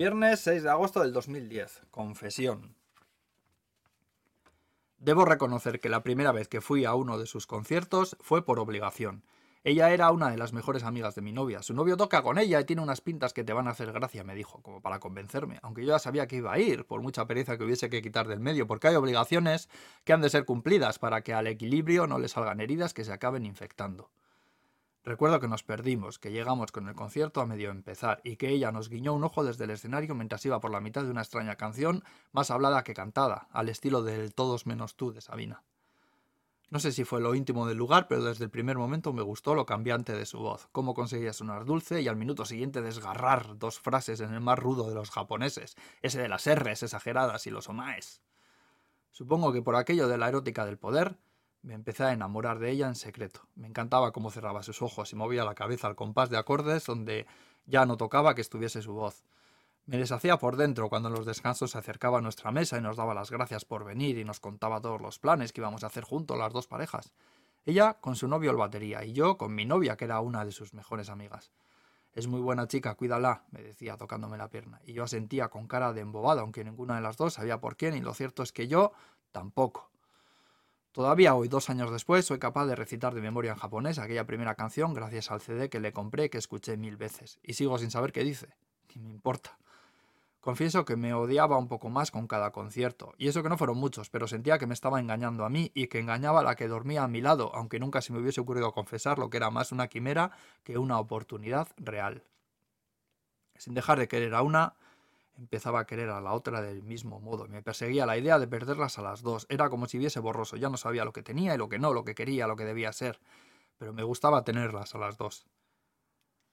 Viernes 6 de agosto del 2010. Confesión. Debo reconocer que la primera vez que fui a uno de sus conciertos fue por obligación. Ella era una de las mejores amigas de mi novia. Su novio toca con ella y tiene unas pintas que te van a hacer gracia, me dijo, como para convencerme, aunque yo ya sabía que iba a ir, por mucha pereza que hubiese que quitar del medio, porque hay obligaciones que han de ser cumplidas para que al equilibrio no le salgan heridas que se acaben infectando. Recuerdo que nos perdimos, que llegamos con el concierto a medio empezar y que ella nos guiñó un ojo desde el escenario mientras iba por la mitad de una extraña canción, más hablada que cantada, al estilo del Todos menos tú de Sabina. No sé si fue lo íntimo del lugar, pero desde el primer momento me gustó lo cambiante de su voz, cómo conseguía sonar dulce y al minuto siguiente desgarrar dos frases en el más rudo de los japoneses, ese de las R's exageradas y los omaes. Supongo que por aquello de la erótica del poder, me empecé a enamorar de ella en secreto. Me encantaba cómo cerraba sus ojos y movía la cabeza al compás de acordes donde ya no tocaba que estuviese su voz. Me deshacía por dentro cuando en los descansos se acercaba a nuestra mesa y nos daba las gracias por venir y nos contaba todos los planes que íbamos a hacer juntos las dos parejas. Ella con su novio el batería y yo con mi novia que era una de sus mejores amigas. Es muy buena chica, cuídala, me decía tocándome la pierna, y yo asentía con cara de embobada, aunque ninguna de las dos sabía por quién, y lo cierto es que yo tampoco. Todavía hoy, dos años después, soy capaz de recitar de memoria en japonés aquella primera canción gracias al CD que le compré que escuché mil veces, y sigo sin saber qué dice. Ni me importa. Confieso que me odiaba un poco más con cada concierto, y eso que no fueron muchos, pero sentía que me estaba engañando a mí y que engañaba a la que dormía a mi lado, aunque nunca se me hubiese ocurrido confesar lo que era más una quimera que una oportunidad real. Sin dejar de querer a una, empezaba a querer a la otra del mismo modo. Me perseguía la idea de perderlas a las dos. Era como si viese borroso. Ya no sabía lo que tenía y lo que no, lo que quería, lo que debía ser. Pero me gustaba tenerlas a las dos.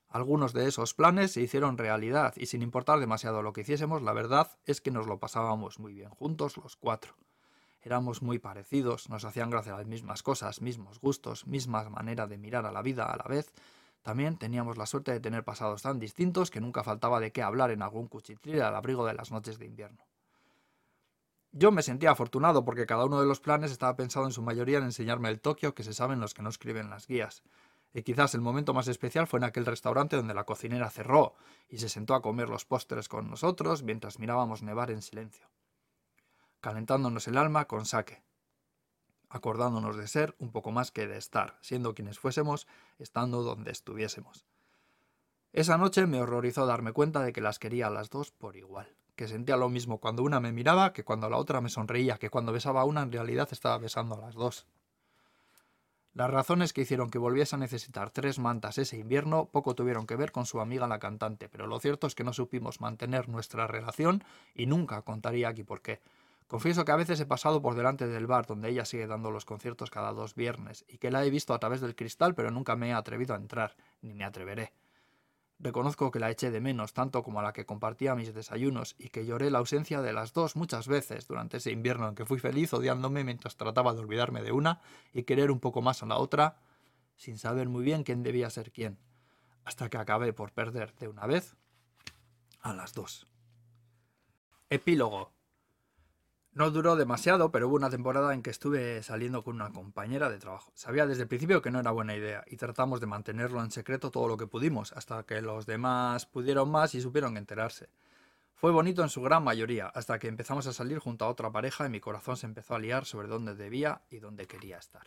Algunos de esos planes se hicieron realidad y sin importar demasiado lo que hiciésemos, la verdad es que nos lo pasábamos muy bien juntos los cuatro. Éramos muy parecidos, nos hacían gracia las mismas cosas, mismos gustos, misma manera de mirar a la vida a la vez, también teníamos la suerte de tener pasados tan distintos que nunca faltaba de qué hablar en algún cuchitril al abrigo de las noches de invierno. Yo me sentía afortunado porque cada uno de los planes estaba pensado en su mayoría en enseñarme el Tokio que se saben los que no escriben las guías. Y quizás el momento más especial fue en aquel restaurante donde la cocinera cerró y se sentó a comer los postres con nosotros mientras mirábamos nevar en silencio, calentándonos el alma con sake, acordándonos de ser un poco más que de estar, siendo quienes fuésemos, estando donde estuviésemos. Esa noche me horrorizó darme cuenta de que las quería a las dos por igual, que sentía lo mismo cuando una me miraba que cuando la otra me sonreía, que cuando besaba a una en realidad estaba besando a las dos. Las razones que hicieron que volviese a necesitar tres mantas ese invierno poco tuvieron que ver con su amiga la cantante, pero lo cierto es que no supimos mantener nuestra relación y nunca contaría aquí por qué. Confieso que a veces he pasado por delante del bar donde ella sigue dando los conciertos cada dos viernes y que la he visto a través del cristal pero nunca me he atrevido a entrar, ni me atreveré. Reconozco que la eché de menos tanto como a la que compartía mis desayunos y que lloré la ausencia de las dos muchas veces durante ese invierno en que fui feliz odiándome mientras trataba de olvidarme de una y querer un poco más a la otra, sin saber muy bien quién debía ser quién, hasta que acabé por perder de una vez a las dos. Epílogo no duró demasiado, pero hubo una temporada en que estuve saliendo con una compañera de trabajo. Sabía desde el principio que no era buena idea y tratamos de mantenerlo en secreto todo lo que pudimos, hasta que los demás pudieron más y supieron enterarse. Fue bonito en su gran mayoría, hasta que empezamos a salir junto a otra pareja y mi corazón se empezó a liar sobre dónde debía y dónde quería estar.